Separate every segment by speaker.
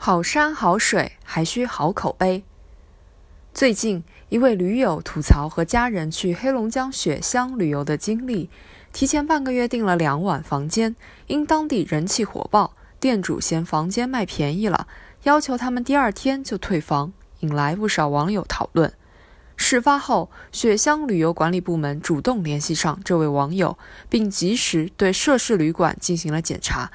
Speaker 1: 好山好水还需好口碑。最近，一位驴友吐槽和家人去黑龙江雪乡旅游的经历，提前半个月订了两晚房间，因当地人气火爆，店主嫌房间卖便宜了，要求他们第二天就退房，引来不少网友讨论。事发后，雪乡旅游管理部门主动联系上这位网友，并及时对涉事旅馆进行了检查。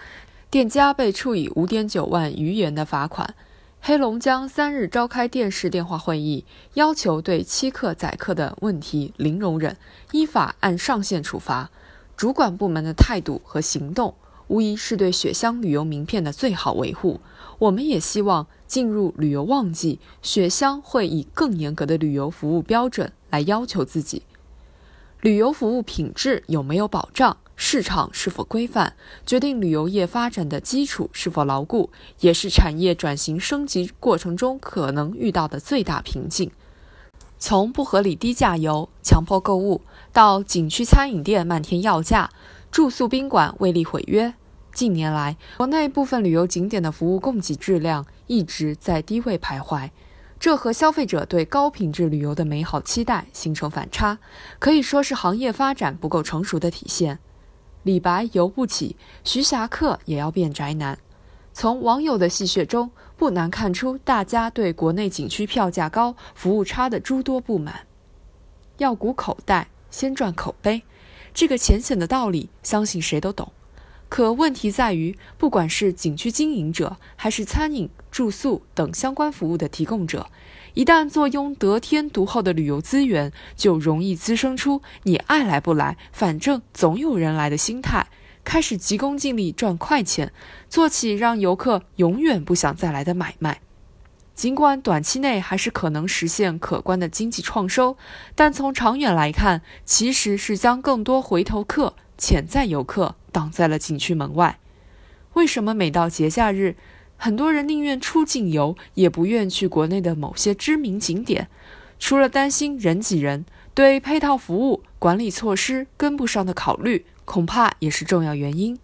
Speaker 1: 店家被处以五点九万余元的罚款。黑龙江三日召开电视电话会议，要求对欺客宰客的问题零容忍，依法按上限处罚。主管部门的态度和行动，无疑是对雪乡旅游名片的最好维护。我们也希望进入旅游旺季，雪乡会以更严格的旅游服务标准来要求自己。旅游服务品质有没有保障？市场是否规范，决定旅游业发展的基础是否牢固，也是产业转型升级过程中可能遇到的最大瓶颈。从不合理低价游、强迫购物，到景区餐饮店漫天要价、住宿宾馆未立毁约，近年来，国内部分旅游景点的服务供给质量一直在低位徘徊。这和消费者对高品质旅游的美好期待形成反差，可以说是行业发展不够成熟的体现。李白游不起，徐霞客也要变宅男。从网友的戏谑中，不难看出大家对国内景区票价高、服务差的诸多不满。要鼓口袋，先赚口碑，这个浅显的道理，相信谁都懂。可问题在于，不管是景区经营者，还是餐饮、住宿等相关服务的提供者，一旦坐拥得天独厚的旅游资源，就容易滋生出“你爱来不来，反正总有人来”的心态，开始急功近利赚快钱，做起让游客永远不想再来的买卖。尽管短期内还是可能实现可观的经济创收，但从长远来看，其实是将更多回头客、潜在游客。挡在了景区门外。为什么每到节假日，很多人宁愿出境游，也不愿去国内的某些知名景点？除了担心人挤人，对配套服务管理措施跟不上的考虑，恐怕也是重要原因。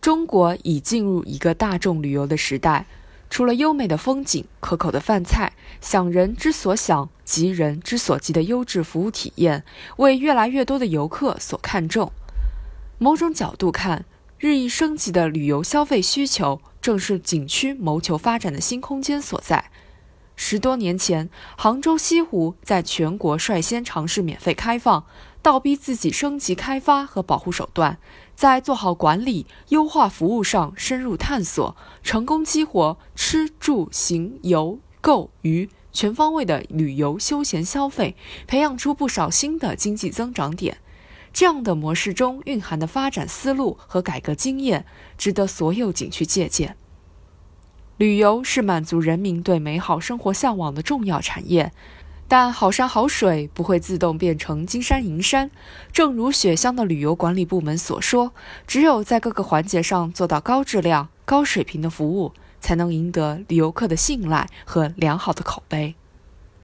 Speaker 1: 中国已进入一个大众旅游的时代，除了优美的风景、可口的饭菜、想人之所想、急人之所急的优质服务体验，为越来越多的游客所看重。某种角度看，日益升级的旅游消费需求，正是景区谋求发展的新空间所在。十多年前，杭州西湖在全国率先尝试免费开放，倒逼自己升级开发和保护手段，在做好管理、优化服务上深入探索，成功激活吃住行游购娱全方位的旅游休闲消费，培养出不少新的经济增长点。这样的模式中蕴含的发展思路和改革经验，值得所有景区借鉴。旅游是满足人民对美好生活向往的重要产业，但好山好水不会自动变成金山银山。正如雪乡的旅游管理部门所说，只有在各个环节上做到高质量、高水平的服务，才能赢得游客的信赖和良好的口碑。